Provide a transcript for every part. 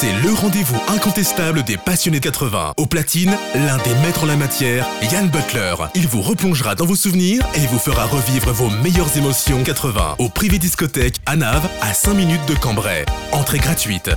C'est le rendez-vous incontestable des passionnés 80. Au platine, l'un des maîtres en la matière, Yann Butler. Il vous replongera dans vos souvenirs et vous fera revivre vos meilleures émotions 80 au privé discothèque à Nave, à 5 minutes de Cambrai. Entrée gratuite.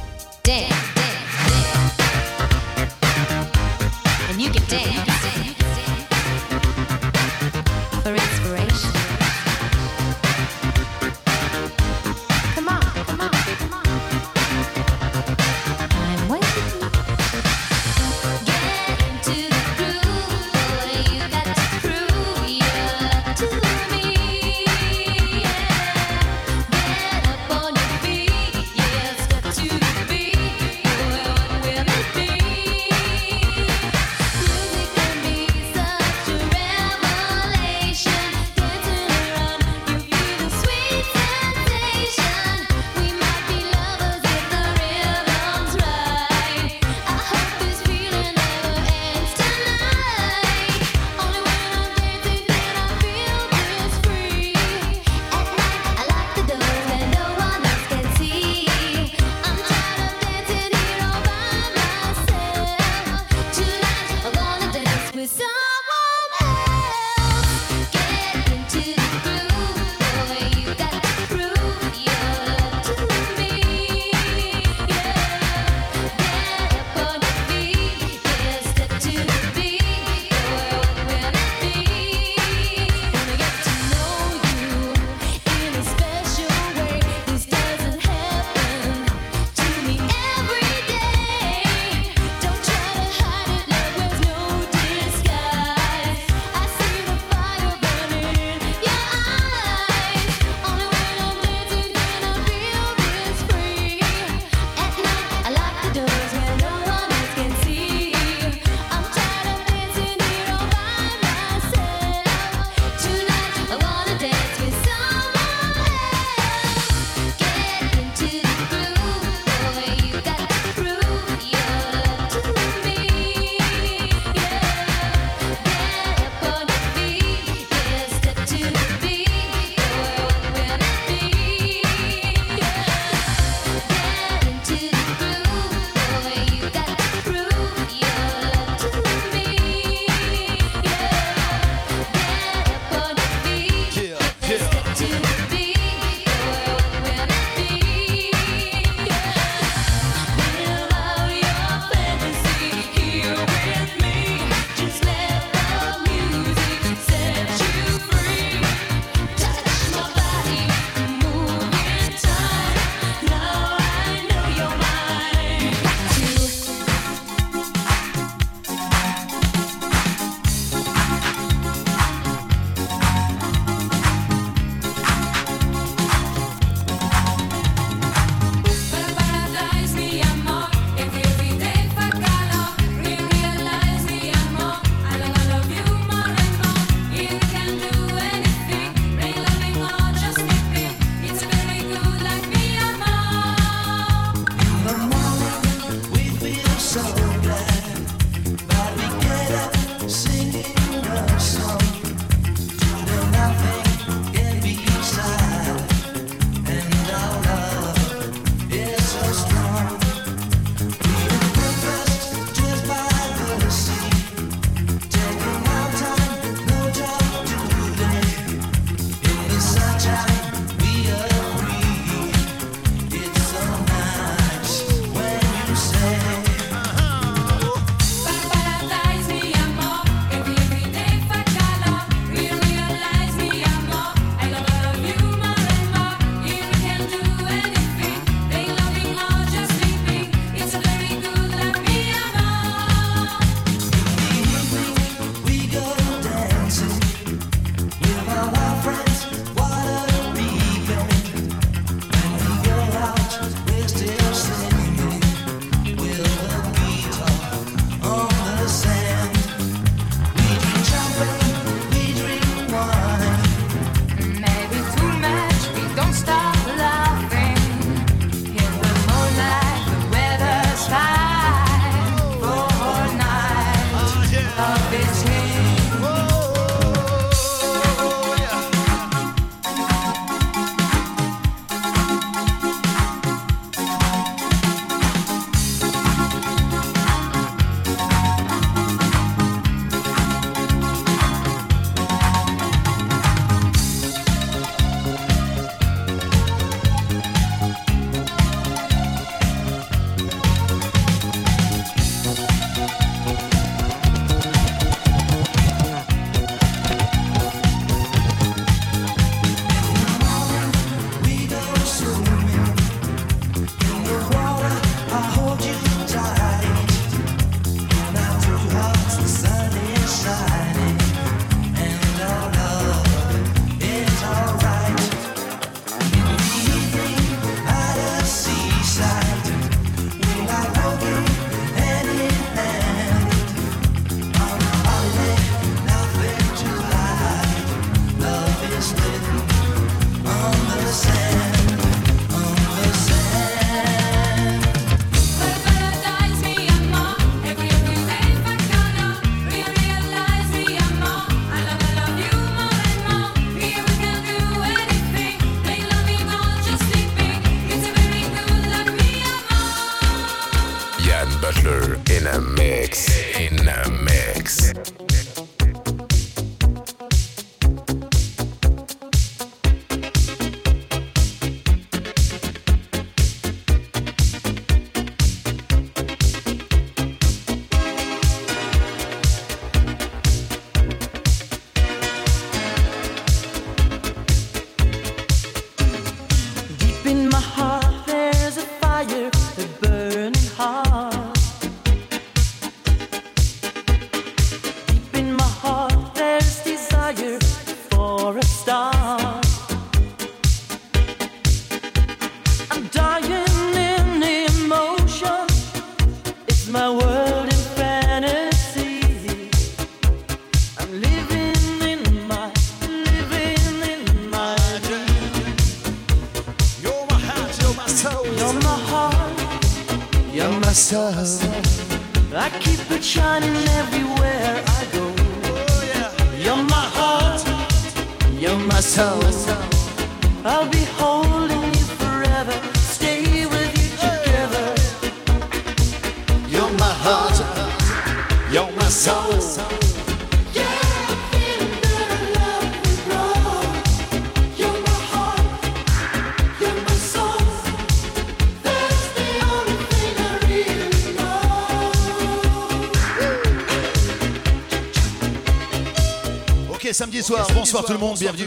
Tout le monde, bienvenue.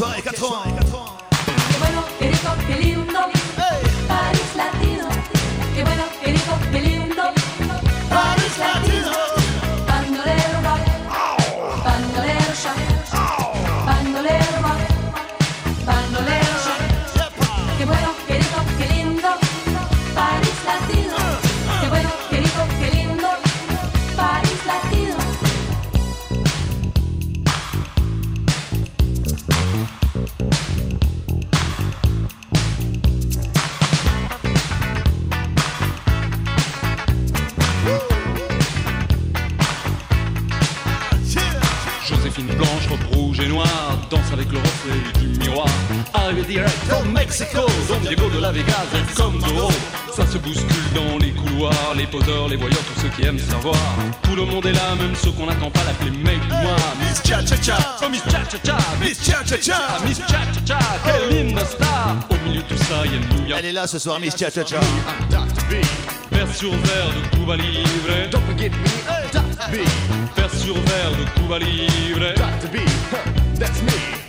Zeug Tout le monde est là, même ceux qu'on n'attend pas l'appeler mec. Miss Cha Cha Cha, oh Miss Cha Cha Cha, Miss Cha Cha Cha, Miss Cha Cha Cha, quelle oh. hymne star. Au milieu de tout ça, y'a New York. Elle est là ce soir, Miss Cha Cha Cha. Vers sur verre de Cuba Libre. Don't forget me, Dr. B. Vers sur verre de Cuba Libre. Dr. B, that's me.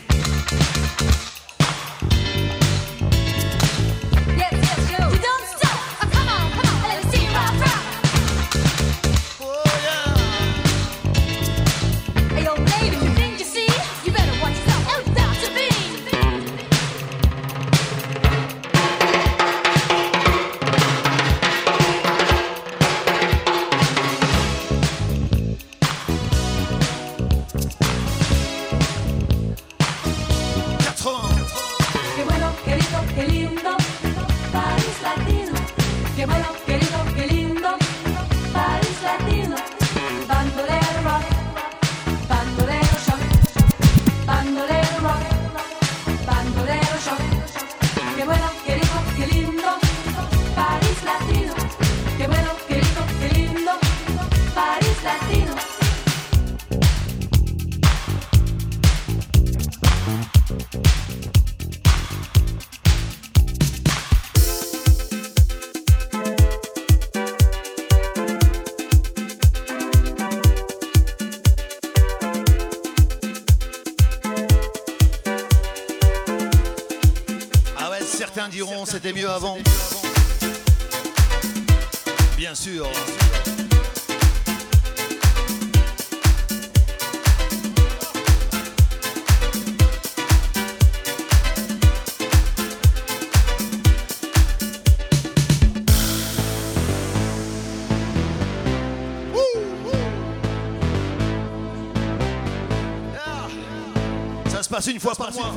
fois par mois.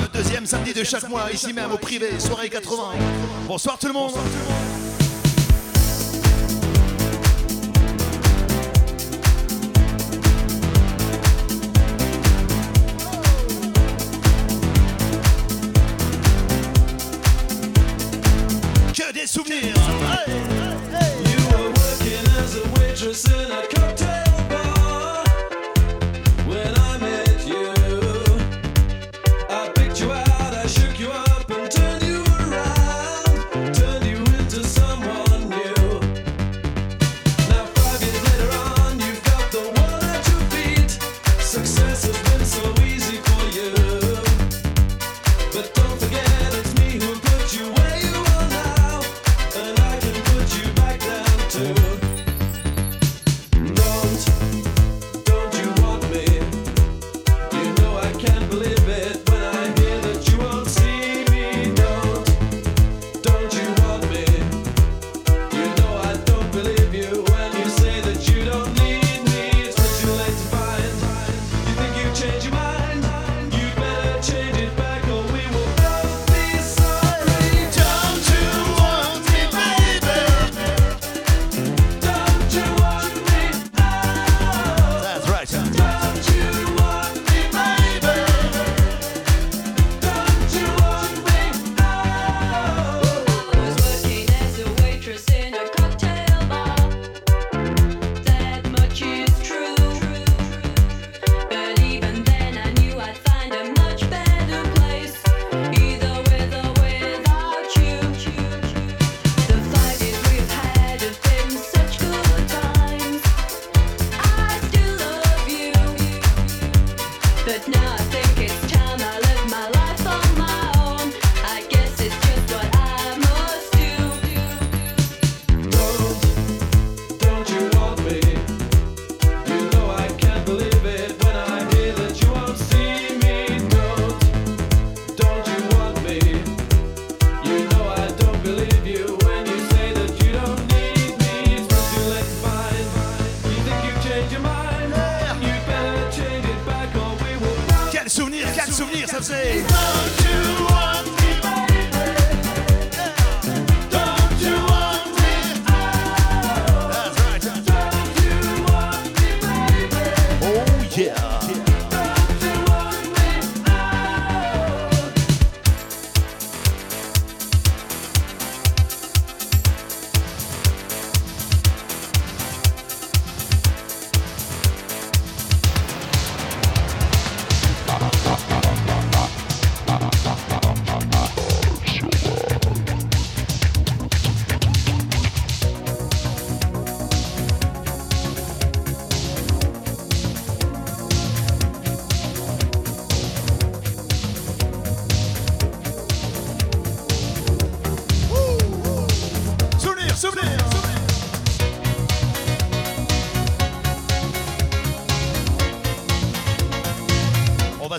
Le deuxième samedi de chaque mois, ici même au privé, soirée 80. Bonsoir tout le monde.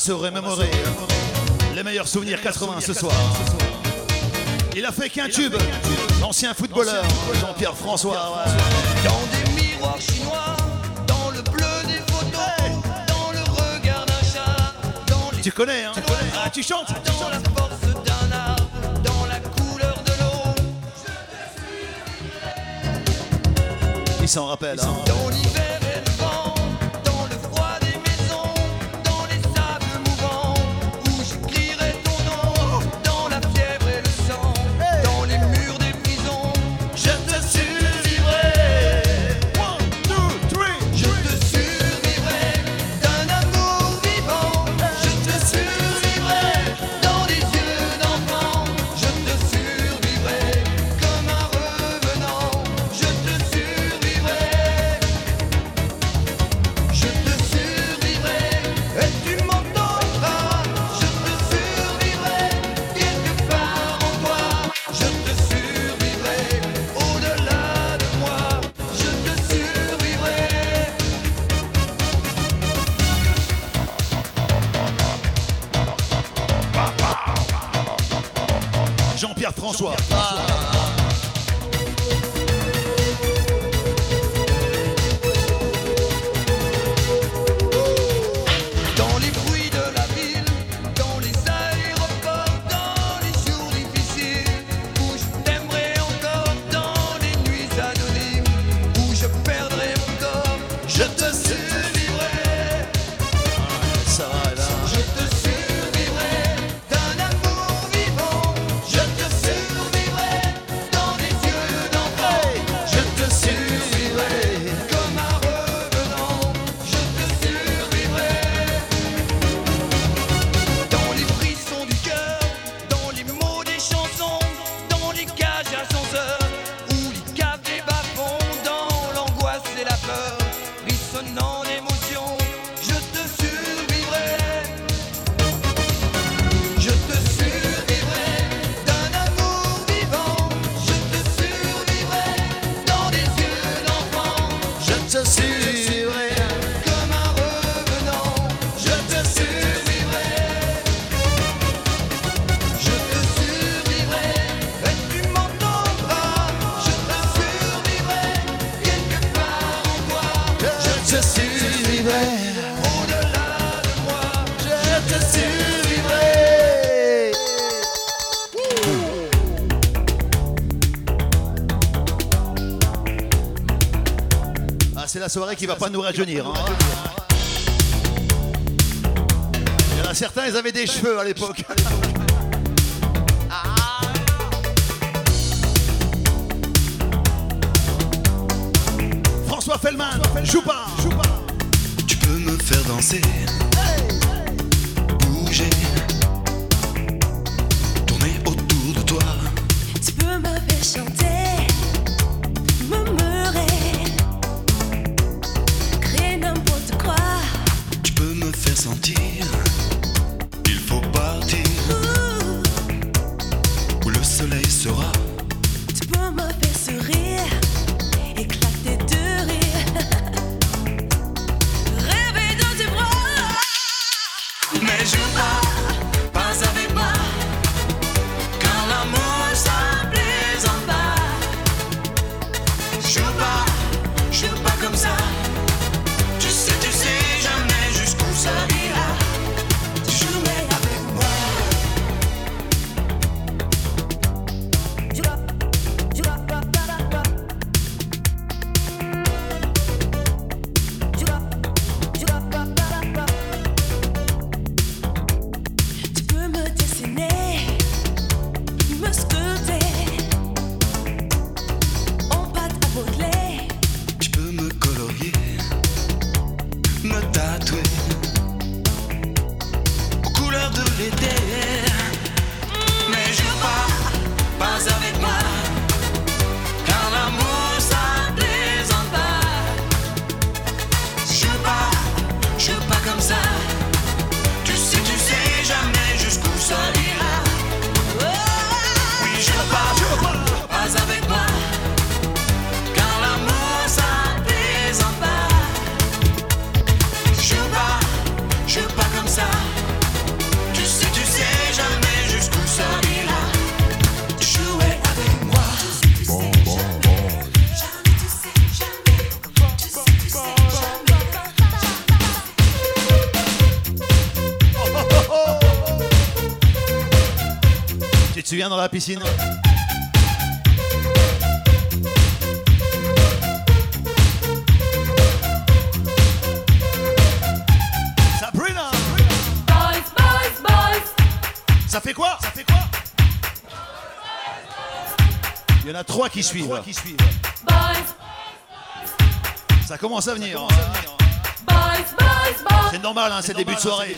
se remémorer les meilleurs souvenirs 80 ce soir. Il a fait qu'un tube, l'ancien footballeur Jean-Pierre François. Dans des miroirs chinois, dans le bleu des photos, dans le regard d'un chat, dans les. Tu connais, hein Ah, tu chantes Dans la. Il s'en rappelle, hein soirée qui va pas nous rajeunir. Hein. Il y en a certains, ils avaient des cheveux à l'époque. la piscine. Sabrina. Boys, boys, boys. Ça fait quoi? Ça fait quoi? Il y en a trois qui, suivent. Trois qui suivent. Ça commence à venir. Hein. hein. C'est normal, hein, c'est hein, début de soirée.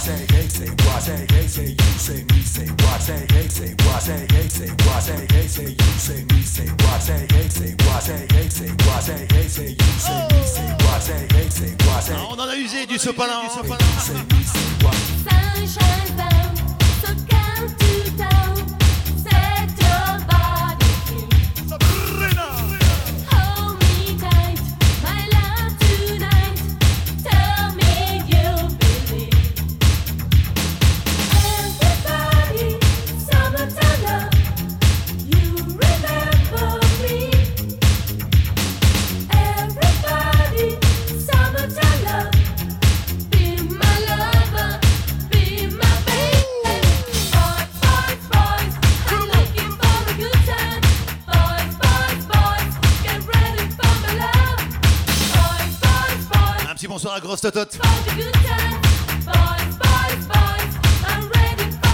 say, hey, say what, say, hey, say you, say me, say what, say, hey, say what, say, hey, say what, say, hey, say you, say me, say what, say, hey, say what, say, hey, say what, say, hey, say you, say me, say what, say, hey, say what, say. On en a usé du sopalin. Say me, say what.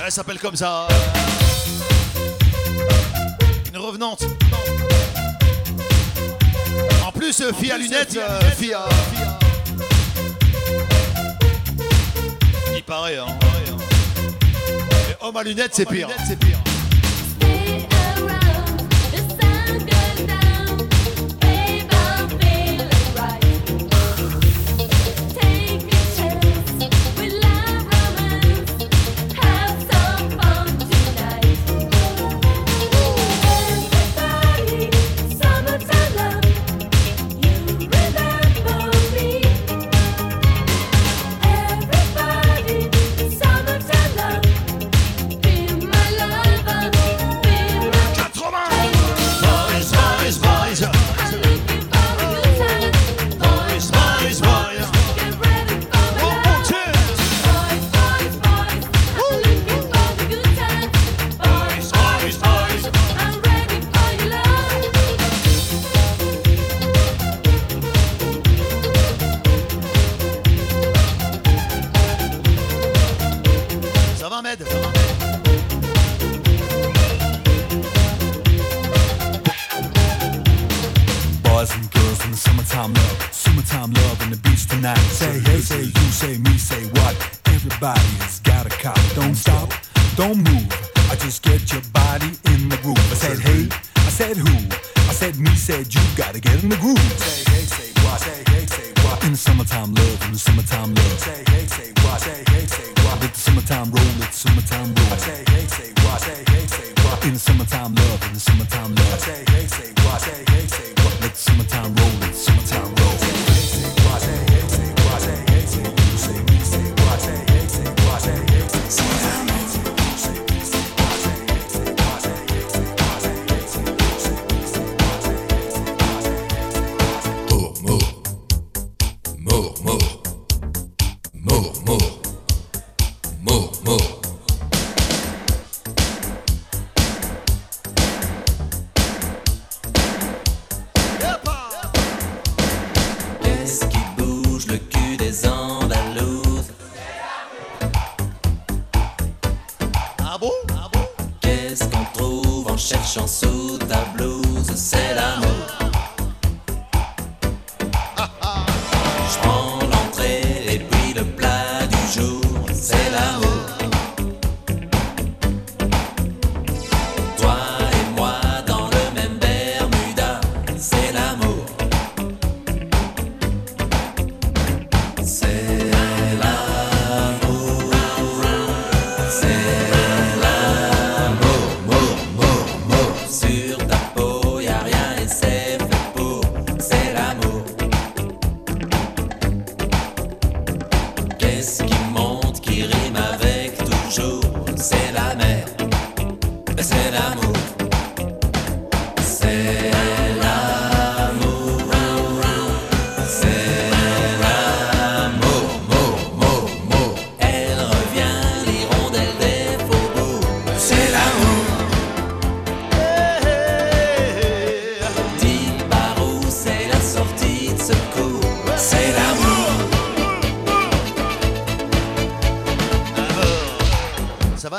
Elle s'appelle comme ça. Une revenante. En plus, euh, en fille plus, euh, à euh, lunettes, fille à... Il paraît, hein. Homme à lunettes, c'est pire. Lunettes, c'est pire.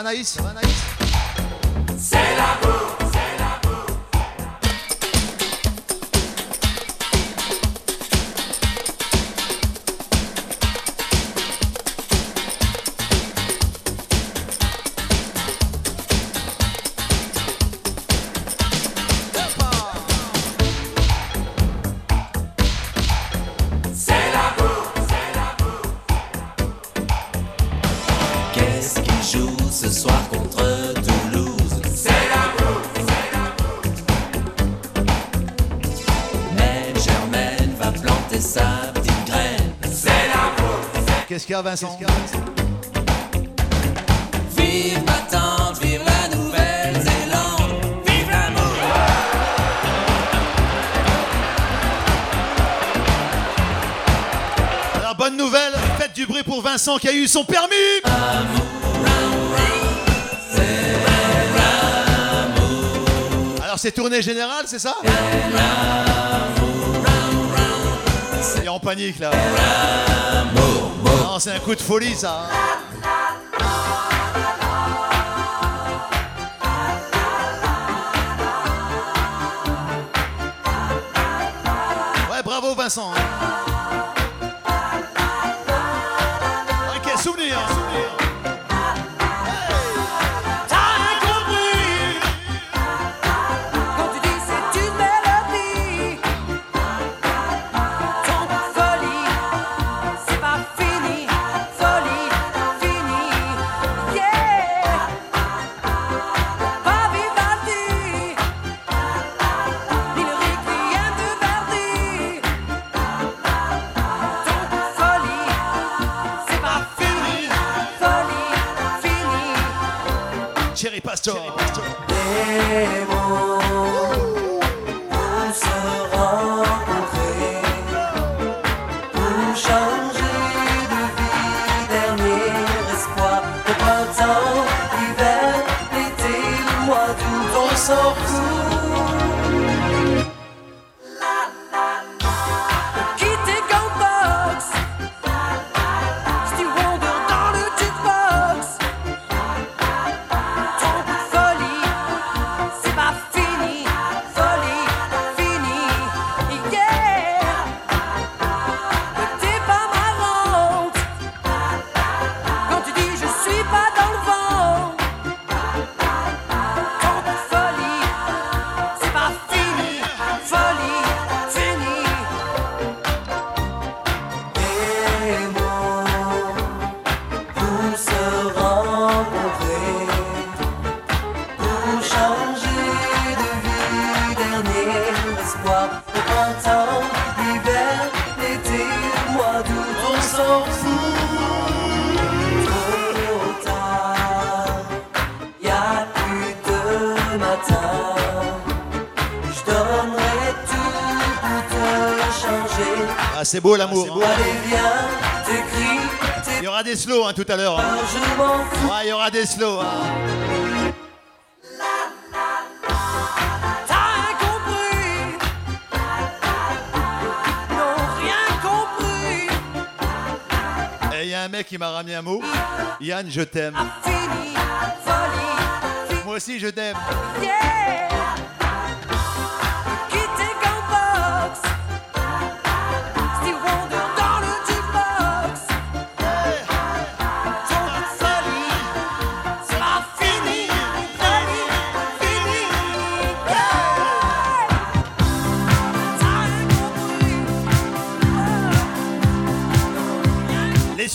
ahí. Vincent. Vive ma vive la Nouvelle-Zélande, vive l'amour. Alors, bonne nouvelle, faites du bruit pour Vincent qui a eu son permis. Alors, c'est tournée générale, c'est ça? Il est en panique là. Non, c'est un coup de folie, ça. Hein. Ouais, bravo, Vincent. Hein. c'est beau l'amour. Hein. Il y aura des slows hein, tout à l'heure. Ah, il y aura des slows. Hein. Et il eh, y a un mec qui m'a ramené un mot. Yann, je t'aime. Moi aussi, je t'aime. Yeah.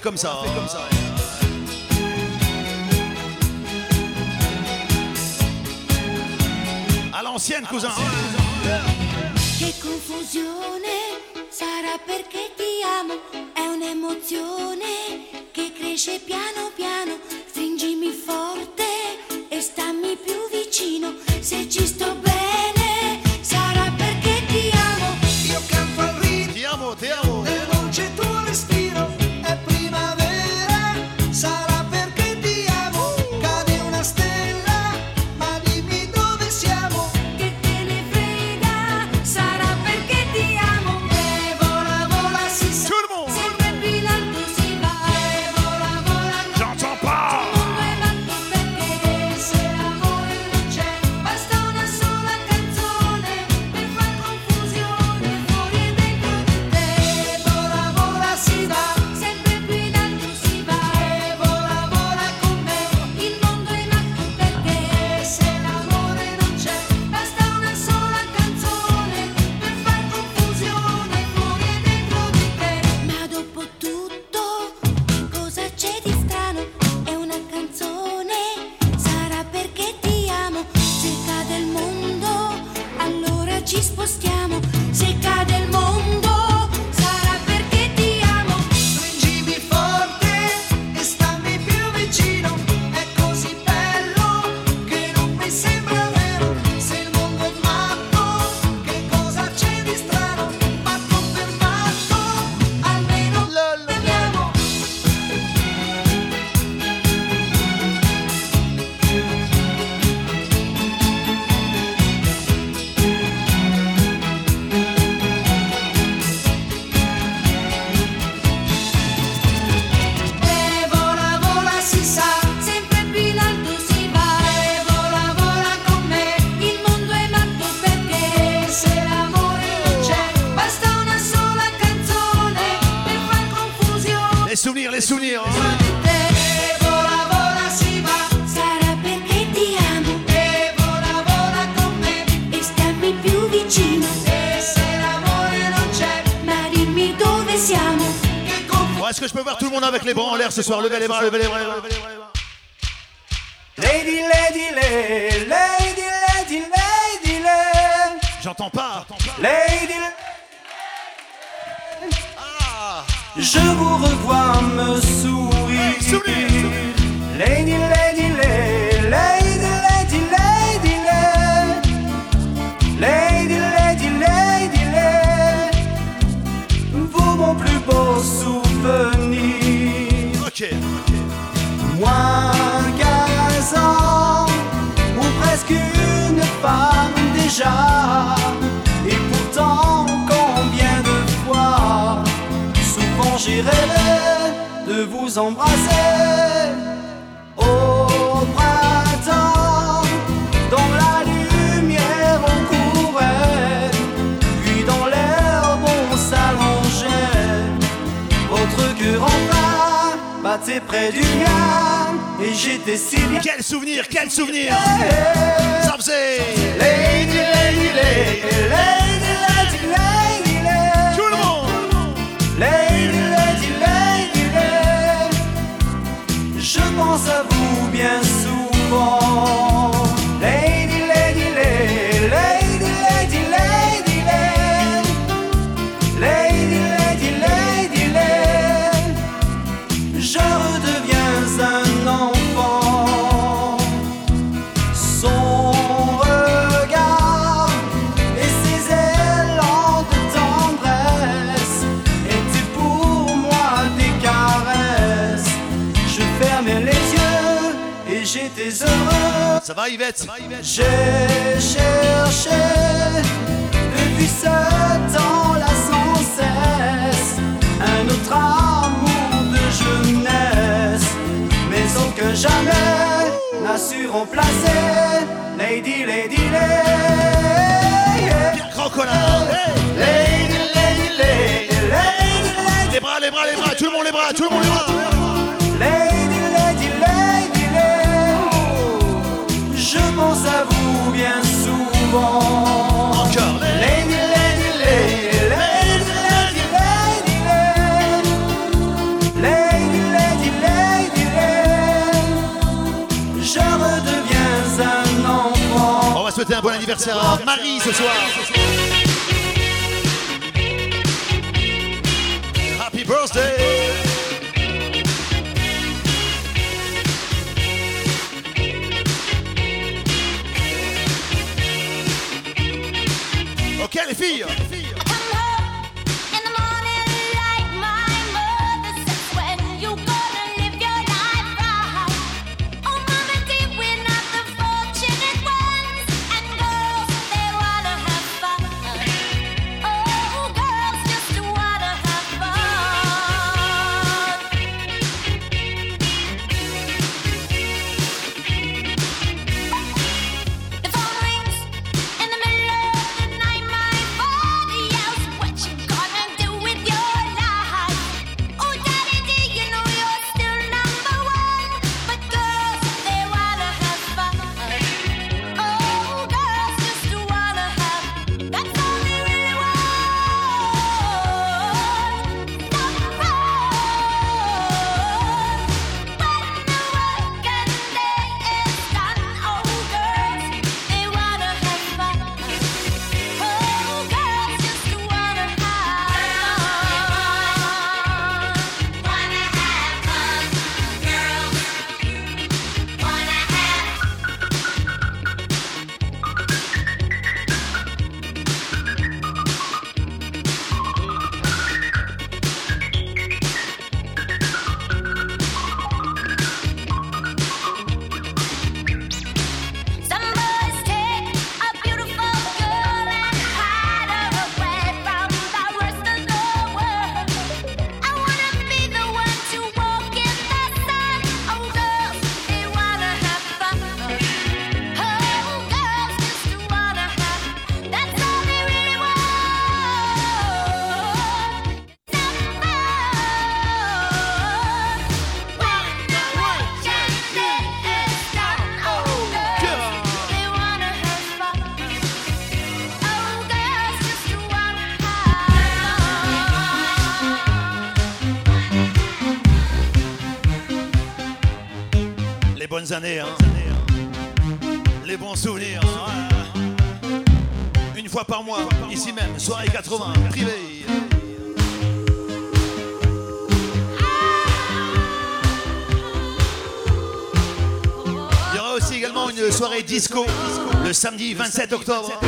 fait comme ça. On fait comme ça. A l'ancienne, cousin. Che confusione sarà perché ti amo. È un'emozione che cresce piano piano. Stringimi forte e stammi più vicino. Se ci sto bene. ce soir. Levez les bras, levez les bras. vous embrasser au printemps. Dans la lumière on courait puis dans l'herbe on s'allongeait. Votre cœur enfin battait près du mien et j'étais si bien. Quel souvenir quel souvenir. pense à vous bien souvent. Ça va, depuis ce temps-là sans cesse un autre amour de jeunesse, mais sauf que jamais n'a su remplacer Lady, Lady, Lady. Grand! Lady, Lady, Lady, Lady, Lady. Les bras, les bras, les bras, tout le monde les bras, tout le monde les bras. un enfant. On va souhaiter un bon anniversaire à Marie ce soir. Hallelujah. Hein. les bons souvenirs. Une fois par mois, ici même, soirée 80, privé. Il y aura aussi également une soirée disco le samedi 27 octobre.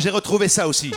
J'ai retrouvé ça aussi.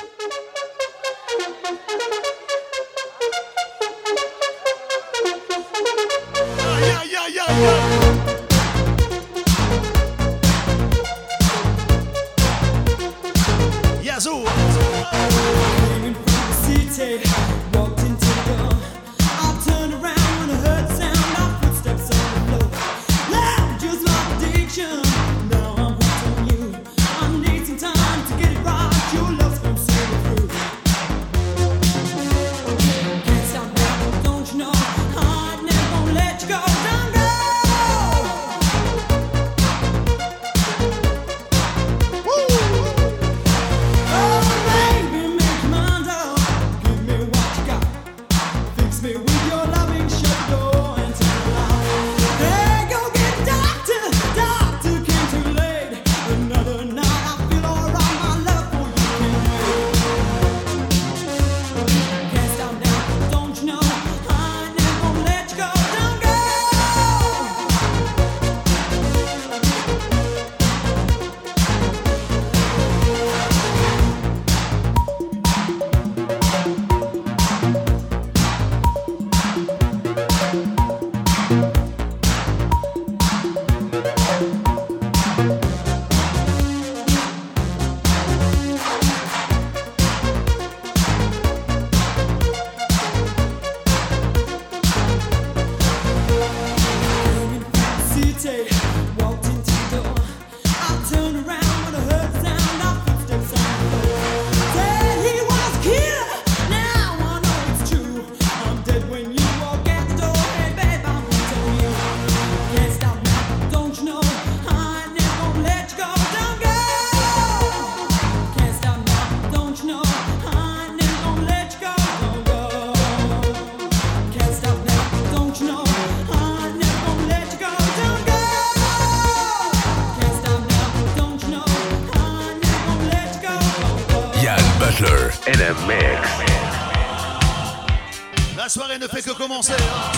Ne fait que commencer. hein.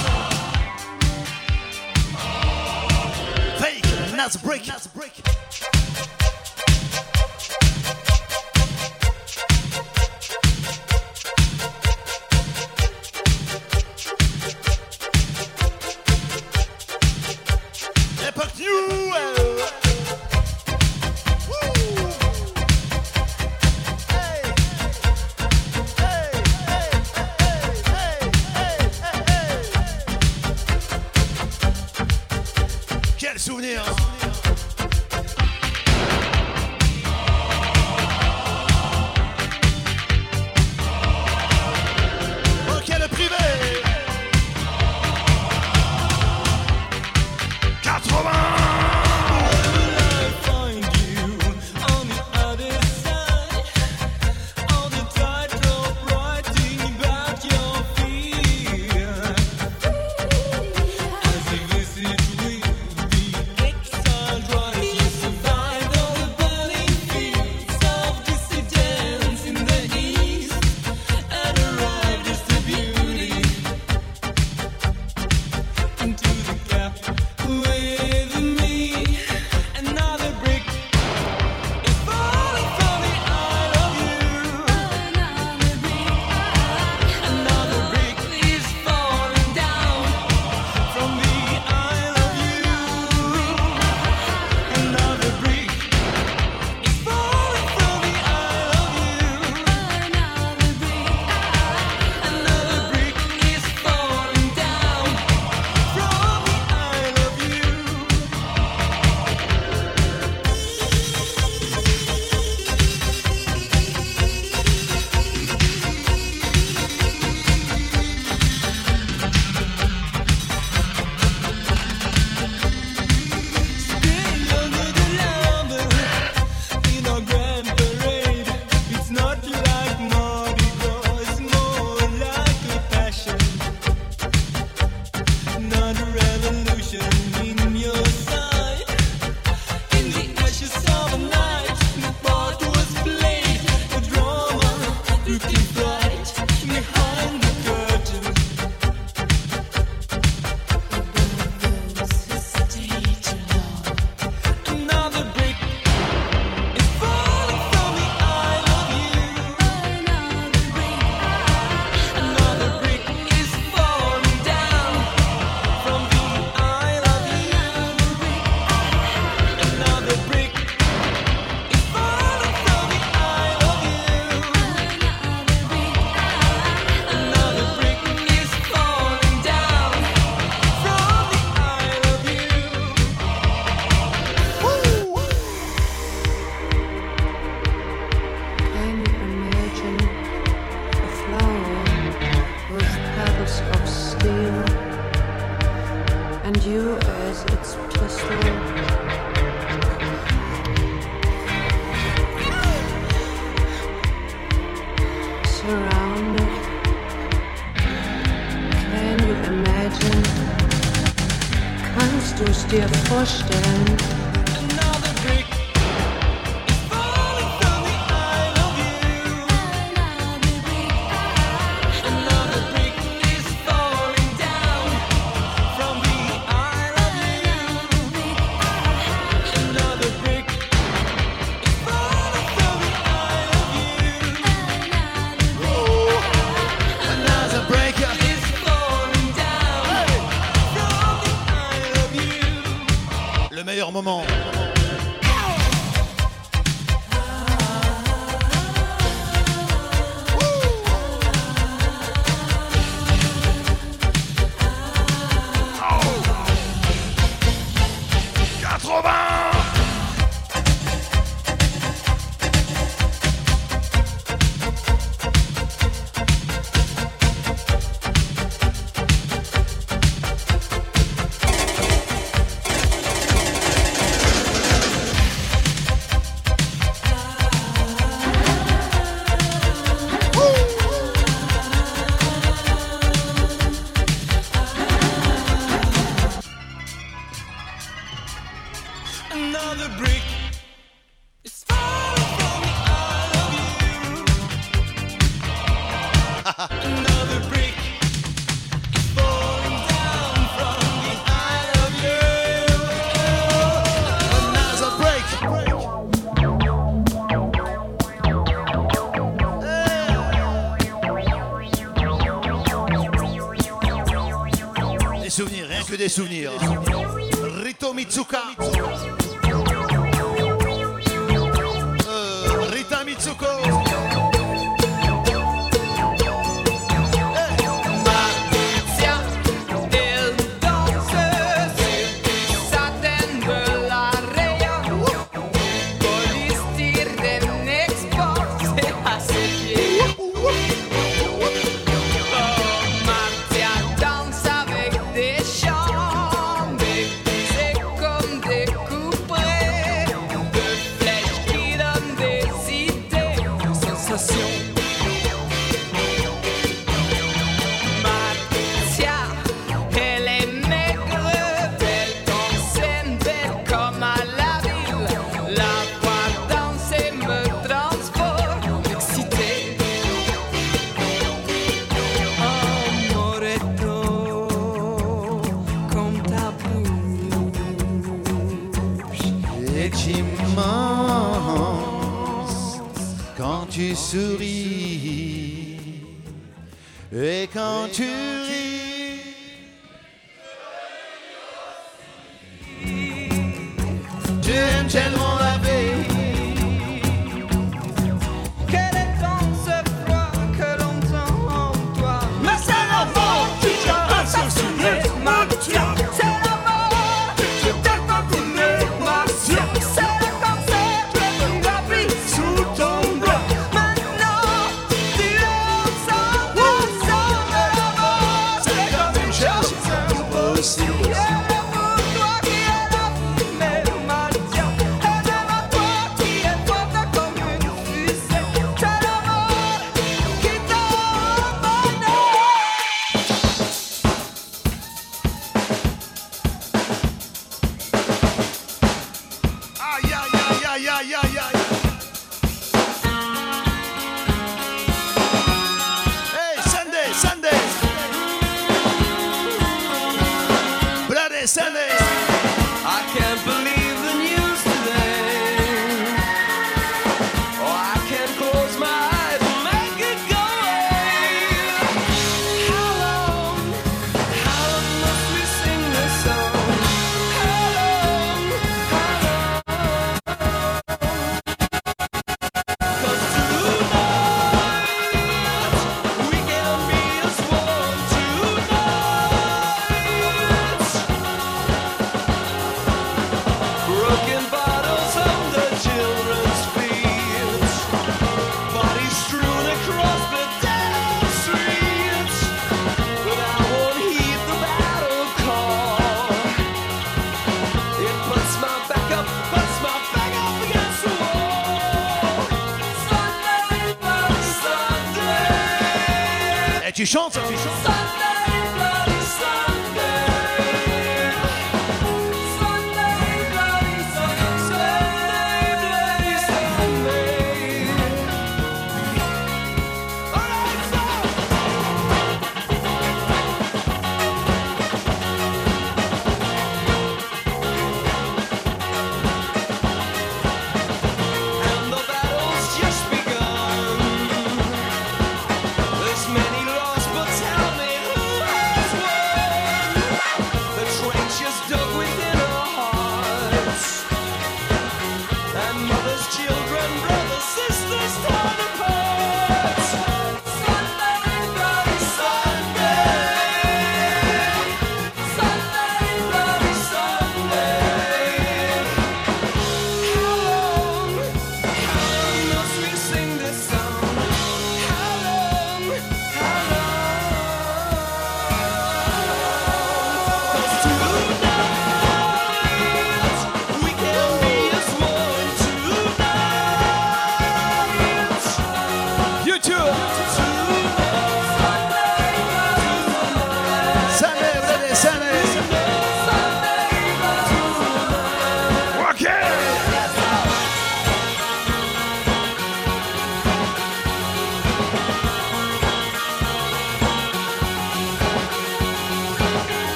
Des souvenirs.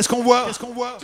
Qu'est-ce qu'on voit? Qu'est-ce qu'on voit?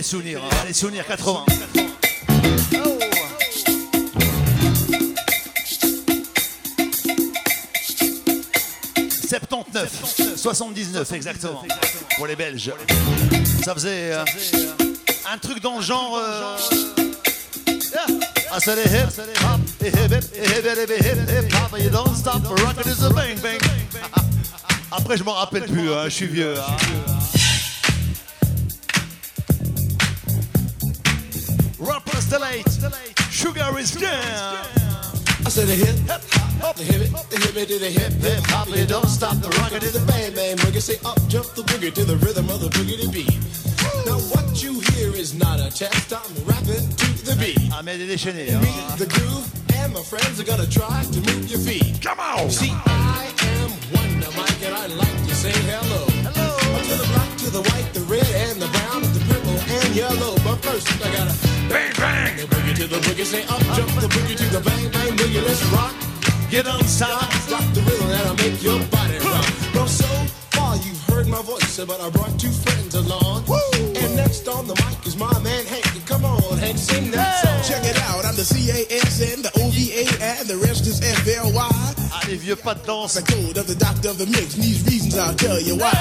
Des souvenirs, hein, les souvenirs 80. 79, 79 exactement, pour les Belges. Ça faisait euh, un truc dans le genre... euh, I said a hip, hop, a hip, hip, hip, hip, hop, you don't stop, rock is a bang, bang. Après, je m'en rappelle plus, hein, je suis vieux. hein. Is down. I said a hip, hop, the hip, the hip, to the hip, hip, hop, you don't stop the rocket to the bang, bang, boogie. Say up, jump the boogie to the rhythm of the boogie to beat. Now what you hear is not a test, I'm rapping to the beat. Mais elle est déchaînée. hein. Beat the groove, and my friends are gonna try to move your feet. Come on! See, I am Wonder Mike, and I like to say hello. Hello! To the black, to the white, the red, and the brown, the purple, and yellow. But first, I gotta bang, bang, the boogie to the boogie. Say up, jump the boogie to the bang, bang, boogie. Let's rock. Get on stop, rock the rhythm that'll make your body rock. Well, so far you've heard my voice, but I brought two friends along. And next on the mic is my man Hank. Come on, Hank, sing that song. Check it out, I'm the CASN, the OVA, and the rest is FLY. Les vieux pas de danse. The code of the doctor of the mix, and these reasons I'll tell you why.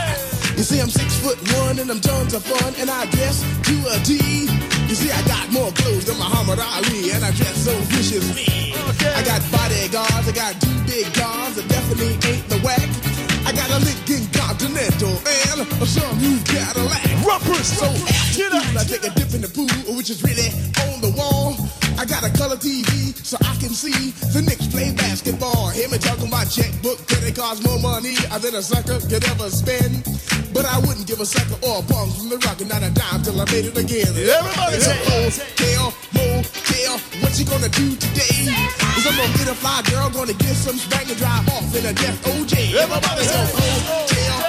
You see, I'm six foot one, and I'm tons of fun, and I dress to a T. You see, I got more clothes than Muhammad Ali, and I dress so viciously. I got bodyguards, I got two big guns, I definitely ain't the whack. I got a Lincoln Continental and some new Cadillac. Ruppers, so after pool, I take a dip in the pool, which is really on the wall. I got a color TV so I can see the Knicks play basketball. Hear me talking about checkbook, could it cost more money than a sucker could ever spend? But I wouldn't give a sucker or a bum from the rock and not a dime till I made it again. Everybody say hotel, motel, what you gonna do today? Is I'm gonna get a fly girl, gonna get some spank and drive off in a death OJ. Everybody say hotel,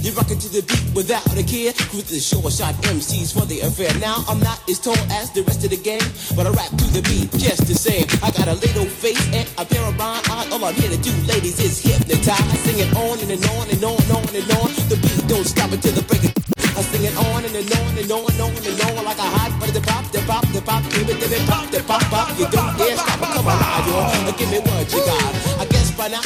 You rock it to the beat without a care. Cruise the short shot MCs for the affair. Now I'm not as tall as the rest of the gang, but I rap to the beat just the same. I got a little face and a pair of rhyme eyes. All I'm here to do, ladies, is hypnotize. I sing it on and, and on and on and on and on. The beat don't stop until the break of I sing it on and, and on and on and on and on like a hot butter. The pop, the pop, the pop, give it, give it, pop, the pop, pop. You don't dare stop come now, yo. Give me what you got. I guess by now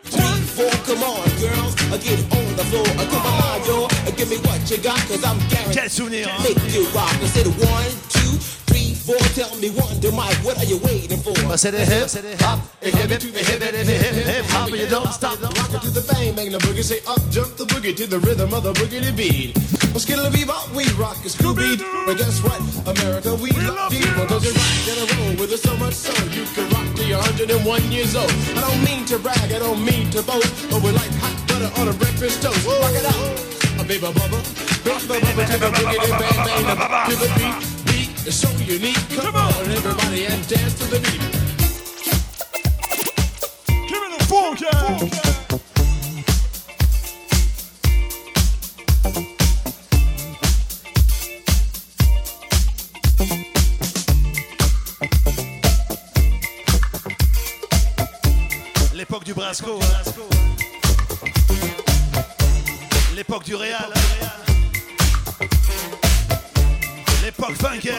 four. Come on, girls. I get on the floor. Uh, Come on, yo. Give me what you got, cause I'm guaranteed Quel souvenir, make you rock. I said one, two, three, four. Tell me one, Wonder Mike, what are you waiting for? Bah, c'est des hip, hop, et hip, hip, hip, hip, hip, hip, hip, hop, you don't stop. Rock it to the bang, bang the boogie. Say up, jump the boogie to the rhythm of the boogie to beat. Well, skittle bebop, we rock a Scooby. But guess what? America, we, love you. Well, does you rock and a roll with us so much so you can rock 101 years old? I don't mean to brag, I don't mean to boast, but we're like hot butter on a breakfast toast. Rock it out, a baby bubba, baby bubba the boogie, then bang bang to the beat. Beat is so unique. Come on, everybody, and dance to the beat. Give me the funk, yeah. L'époque du Real. L'époque funky.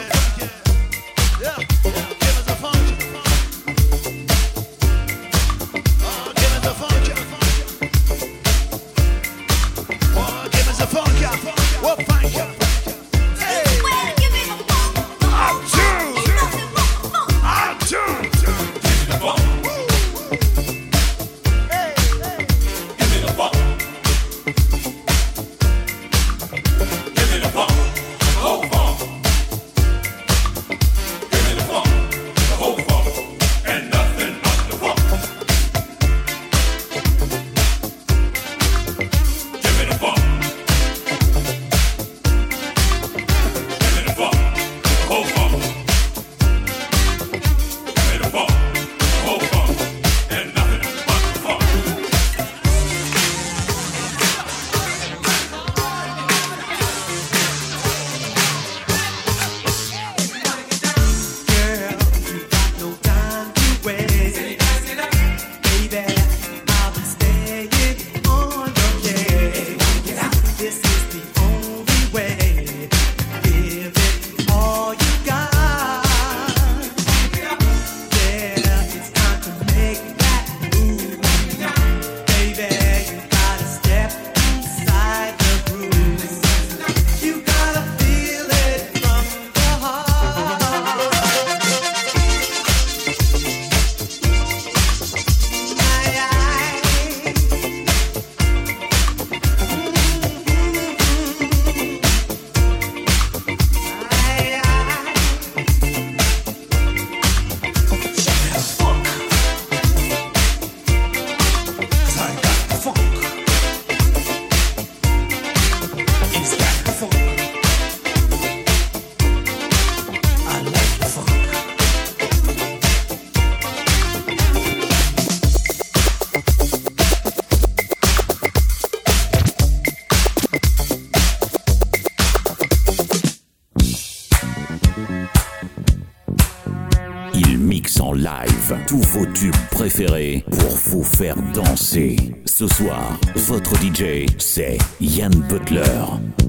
pour vous faire danser. Ce soir, votre DJ, c'est Yann Butler.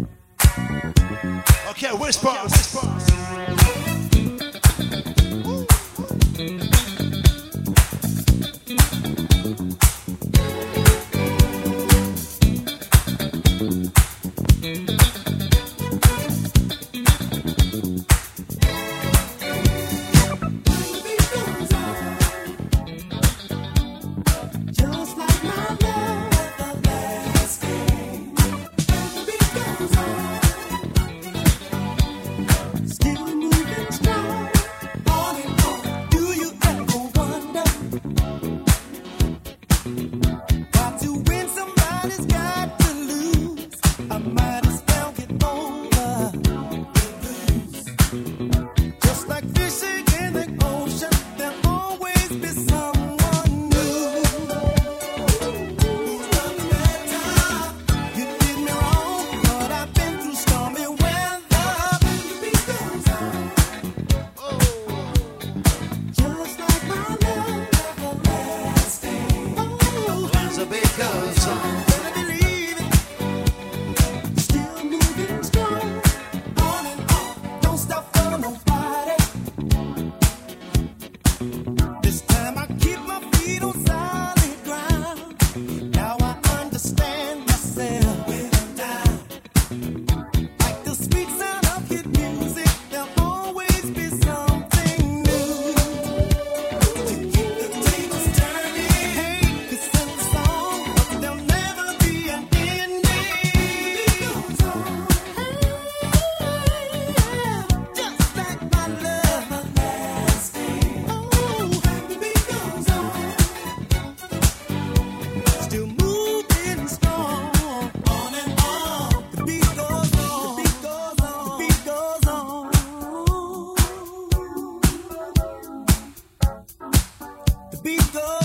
be gone.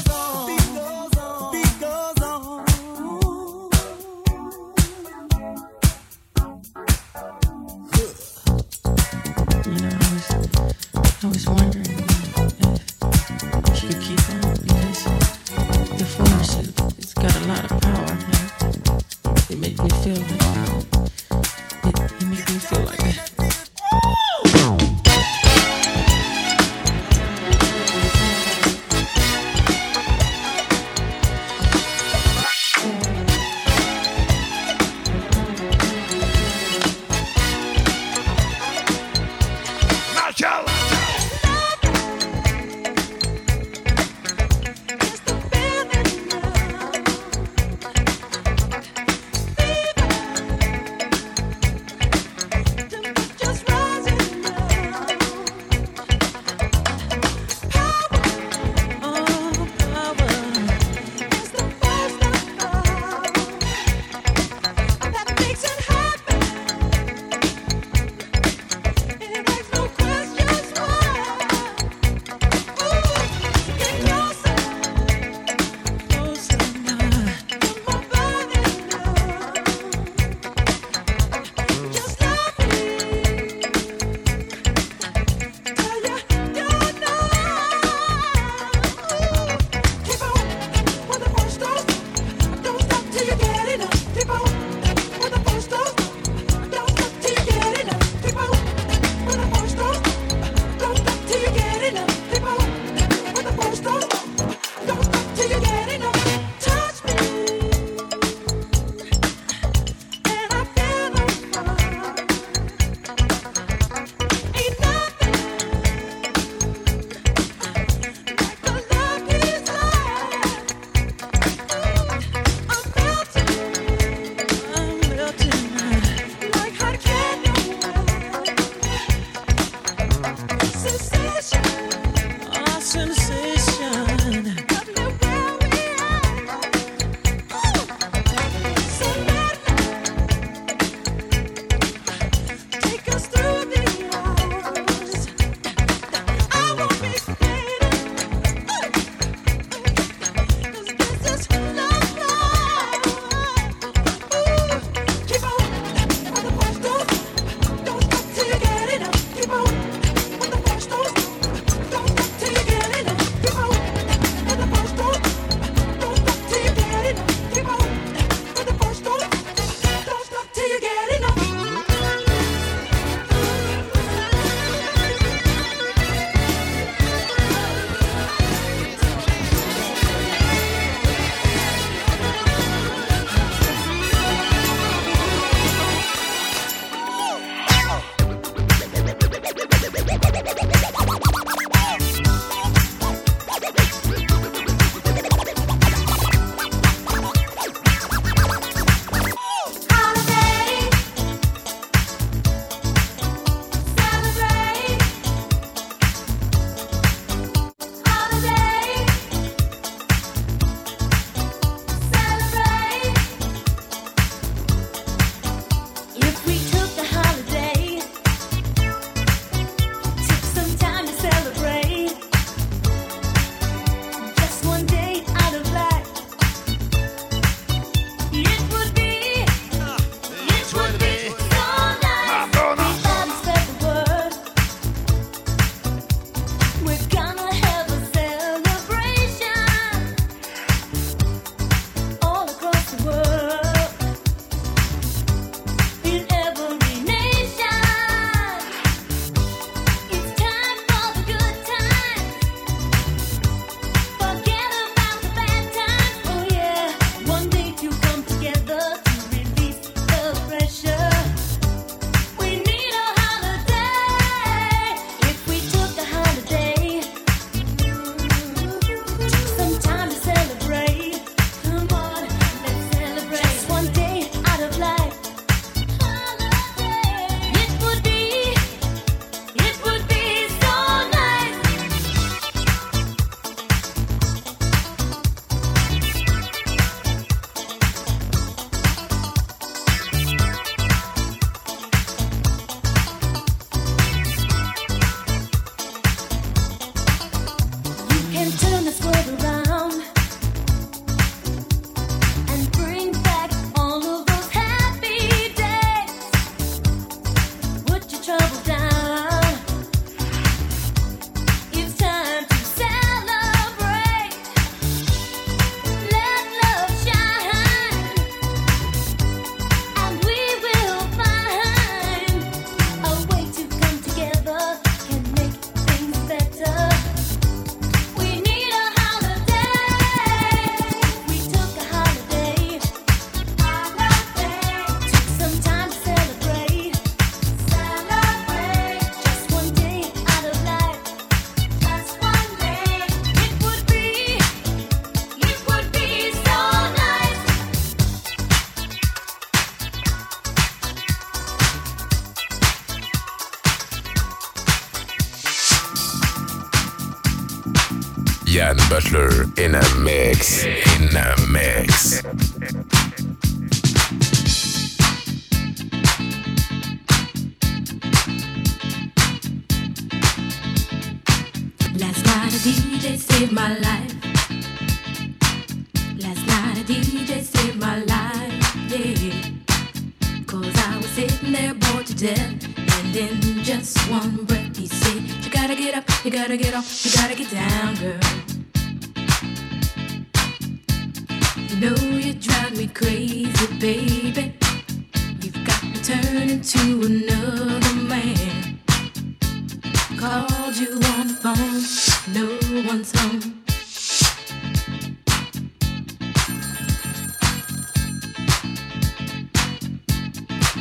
in a mix.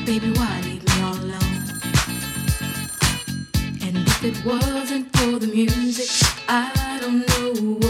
baby, why leave me all alone? And if it wasn't for the music, I don't know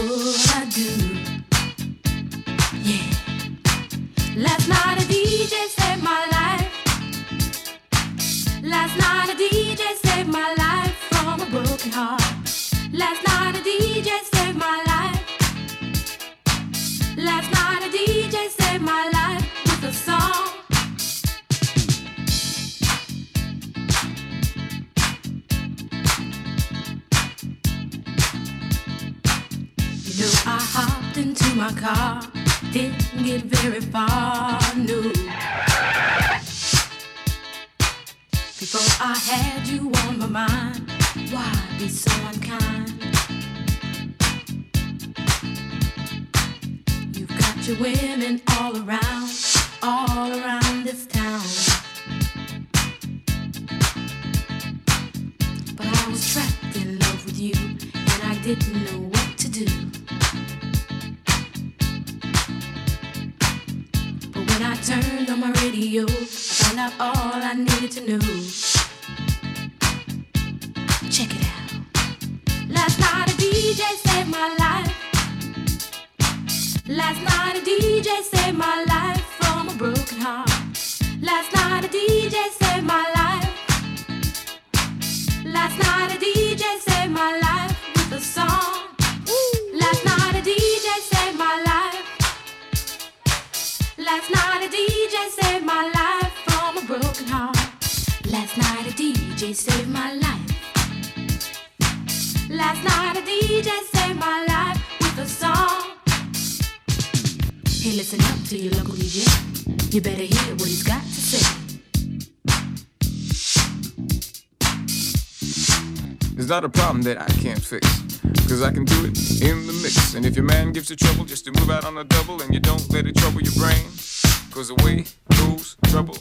all around. that I can't fix. Cause I can do it in the mix. And if your man gives you trouble just to move out on a double and you don't let it trouble your brain, cause away goes trouble.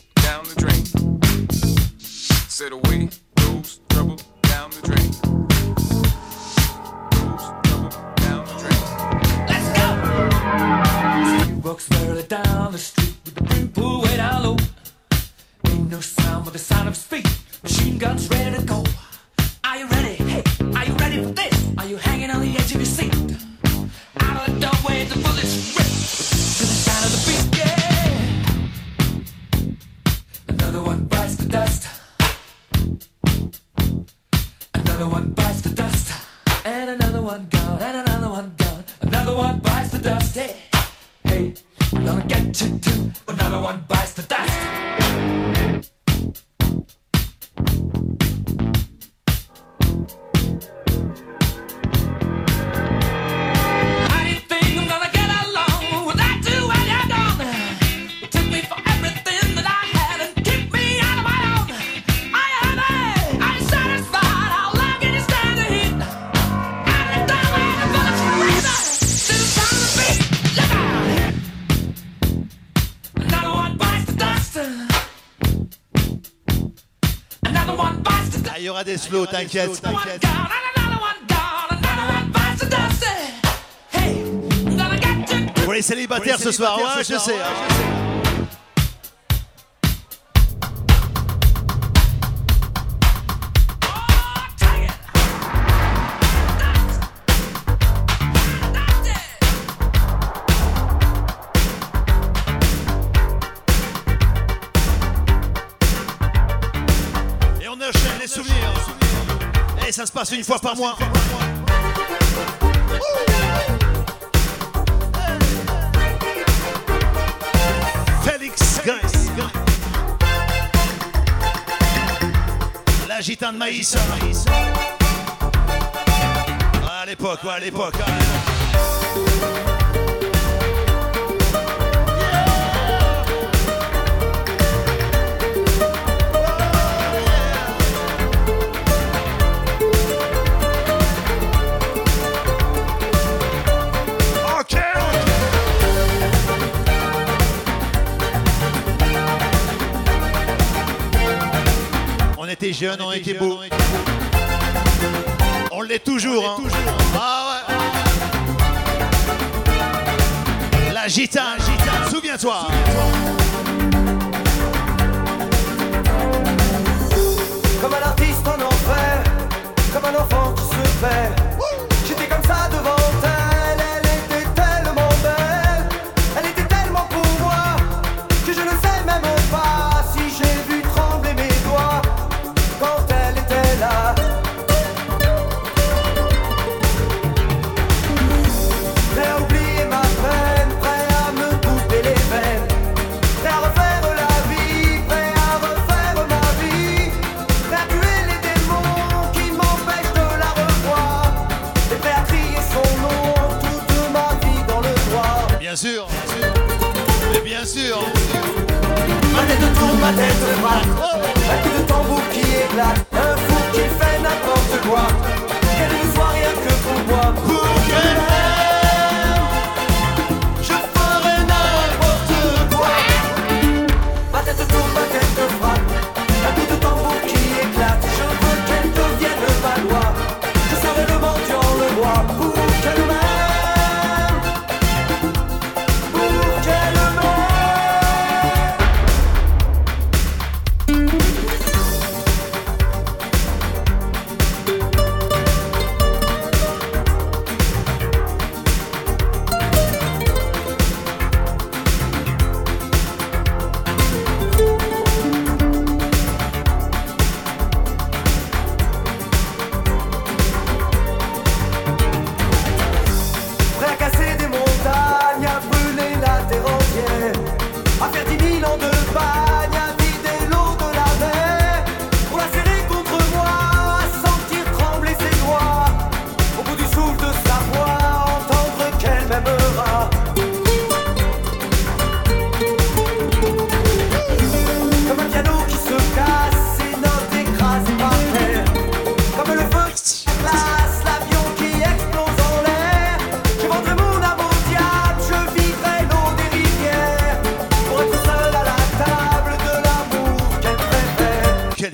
des t'inquiète. Pour les célibataires ce soir, ouais, je sais. une fois par mois. Félix Grace. La gitane de maïs. À l'époque, à l'époque. À l'époque. était jeunes, on, était beaux. On l'est toujours, hein. ah La gitane, gitane. souviens-toi. Comme un artiste en enfer, comme un enfant qui se perd.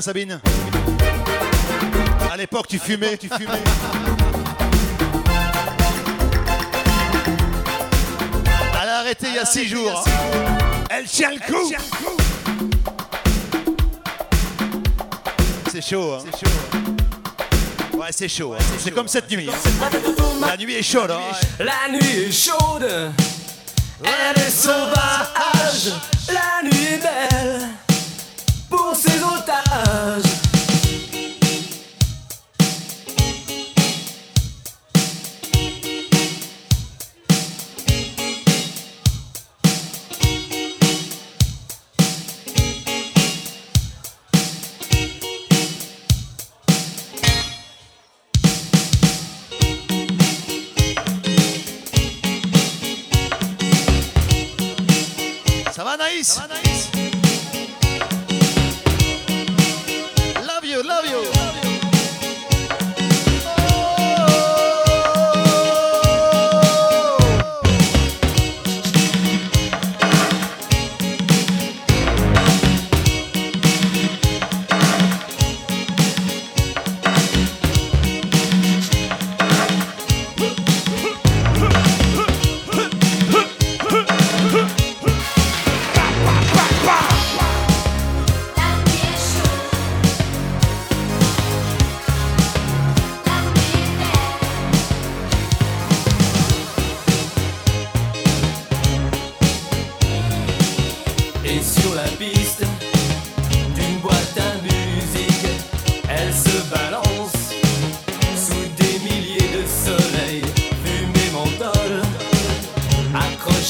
Sabine À l'époque, tu fumais, tu fumais. Elle a arrêté il y a six jours. Hein. Elle tient le coup. C'est chaud. Hein. C'est chaud. Ouais, c'est chaud. C'est comme cette nuit. Hein. La nuit est chaude. La nuit est chaude. Elle est sauvage. La nuit belle. sabotage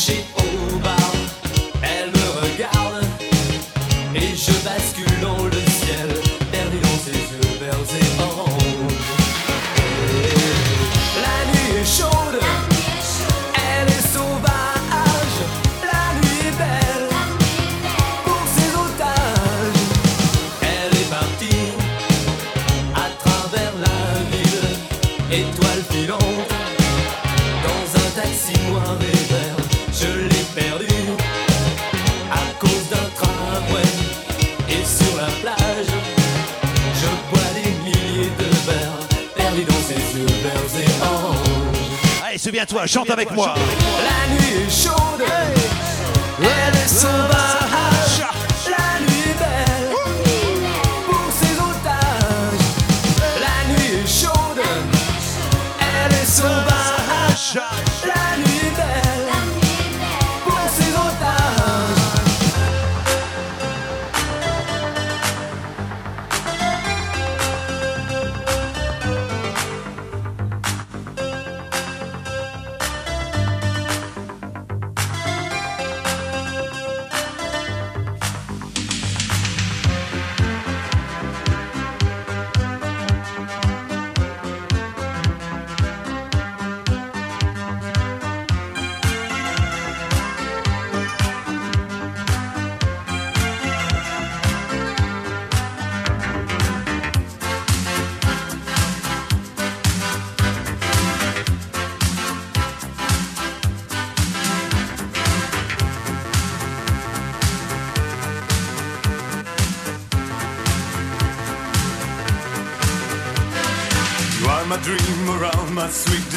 she bien toi, chante avec moi. La nuit est chaude, elle est sauvage.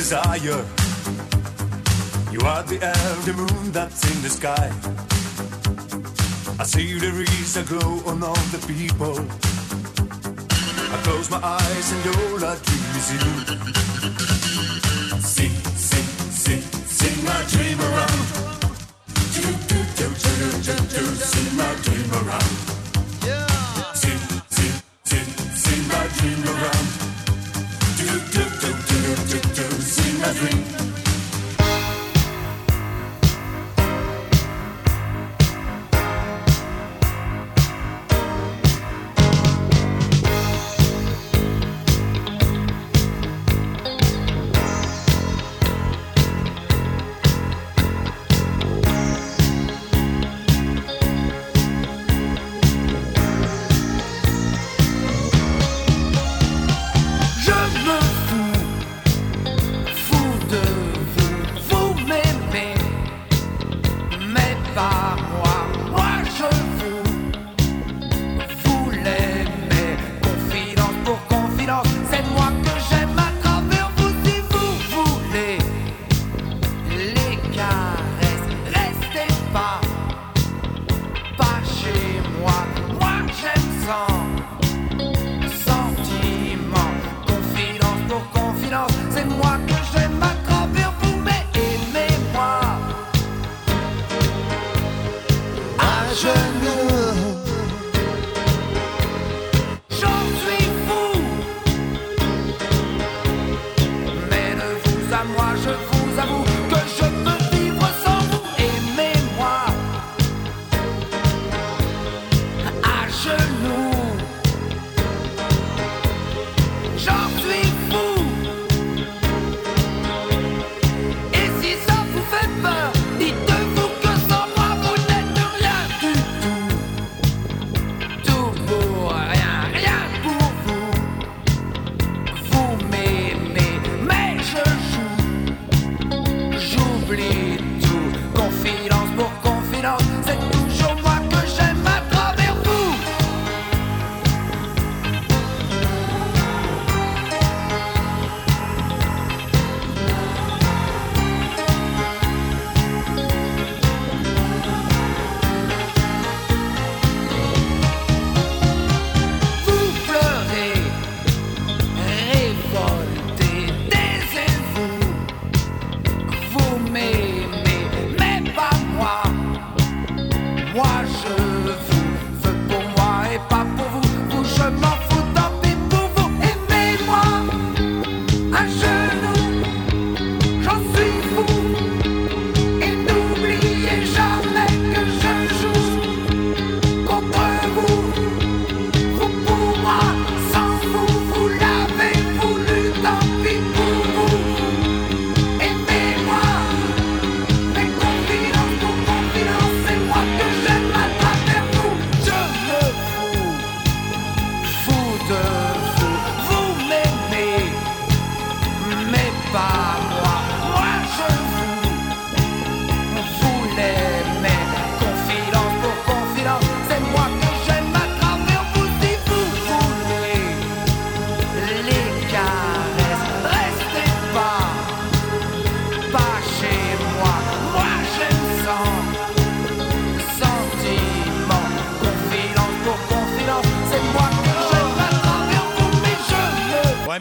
desire. You are the elder the moon that's in the sky. I see the rays that glow on all the people. I close my eyes and all I dream is you.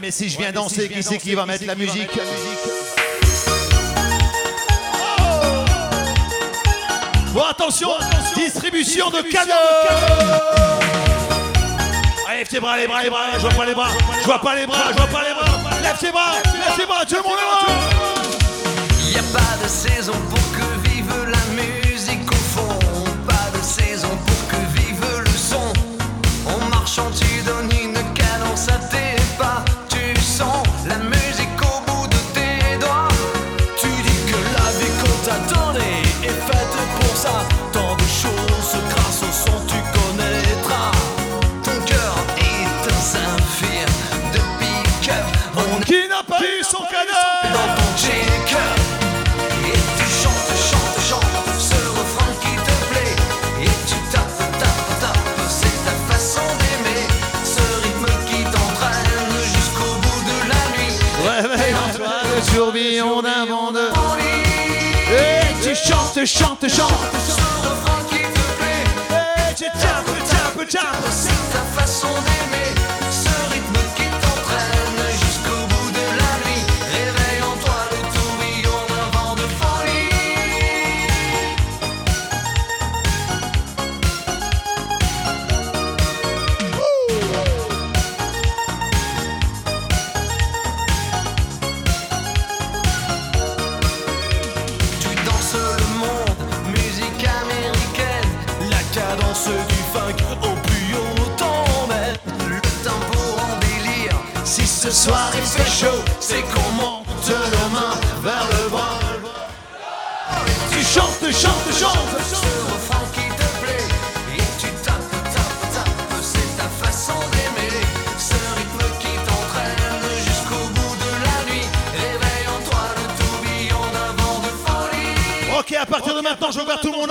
mais si je viens danser, qui c'est qui va mettre la musique oh Bon, attention, distribution de cadeaux. Allez, lève tes bras, les bras, les bras, je vois pas les bras, je vois pas les bras, je vois pas les bras, lève tes bras, lève tes bras, tout le monde chante, chante, chante. Hey, tu tapes, tapes, tapes. C'est ta façon d'aimer.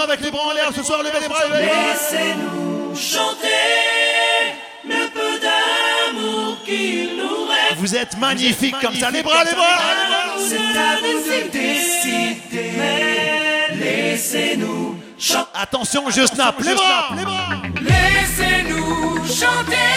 avec les bras en l'air ce soir, levez les bras, Laissez-nous chanter le peu d'amour qu'il nous reste. Vous êtes magnifique comme ça, les bras, les bras, C'est à vous de décider, laissez-nous chanter. Attention, je snap, les bras, les bras. Laissez-nous chanter.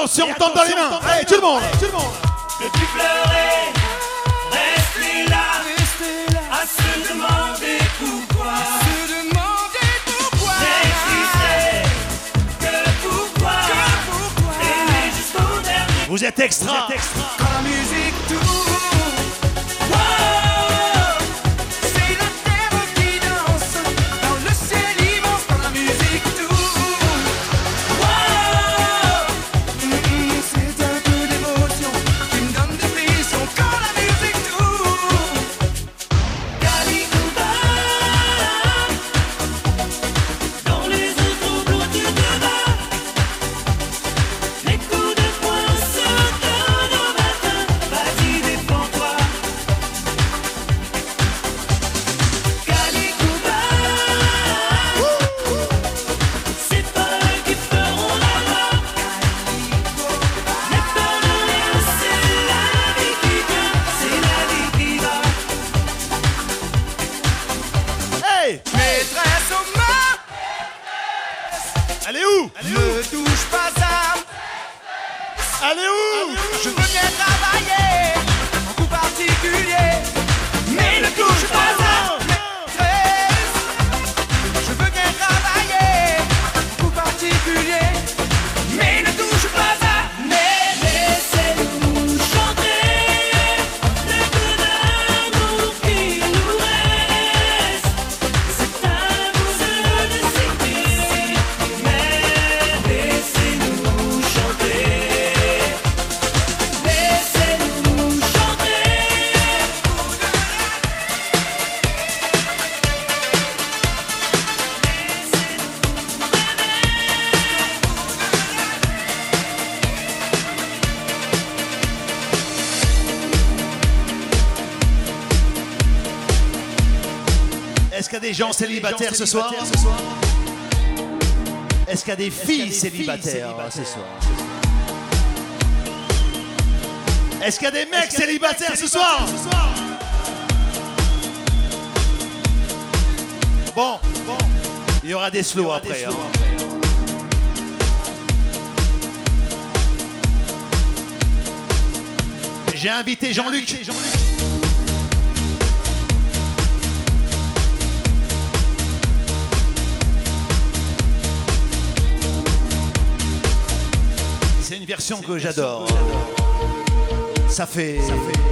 attention, on tombe dans les mains. Allez, tout le monde. Tout le plus pleurer, restez là, restez là, à se demander pourquoi. Que pourquoi. Vous êtes extra. gens célibataires ce soir Est-ce qu'il y a des filles célibataires hein, ce soir Est-ce qu'il y a des mecs célibataires ce soir Bon, il y aura des slows après. Hein. Hein. J'ai invité Jean-Luc. que j'adore. Ça fait... Ça fait...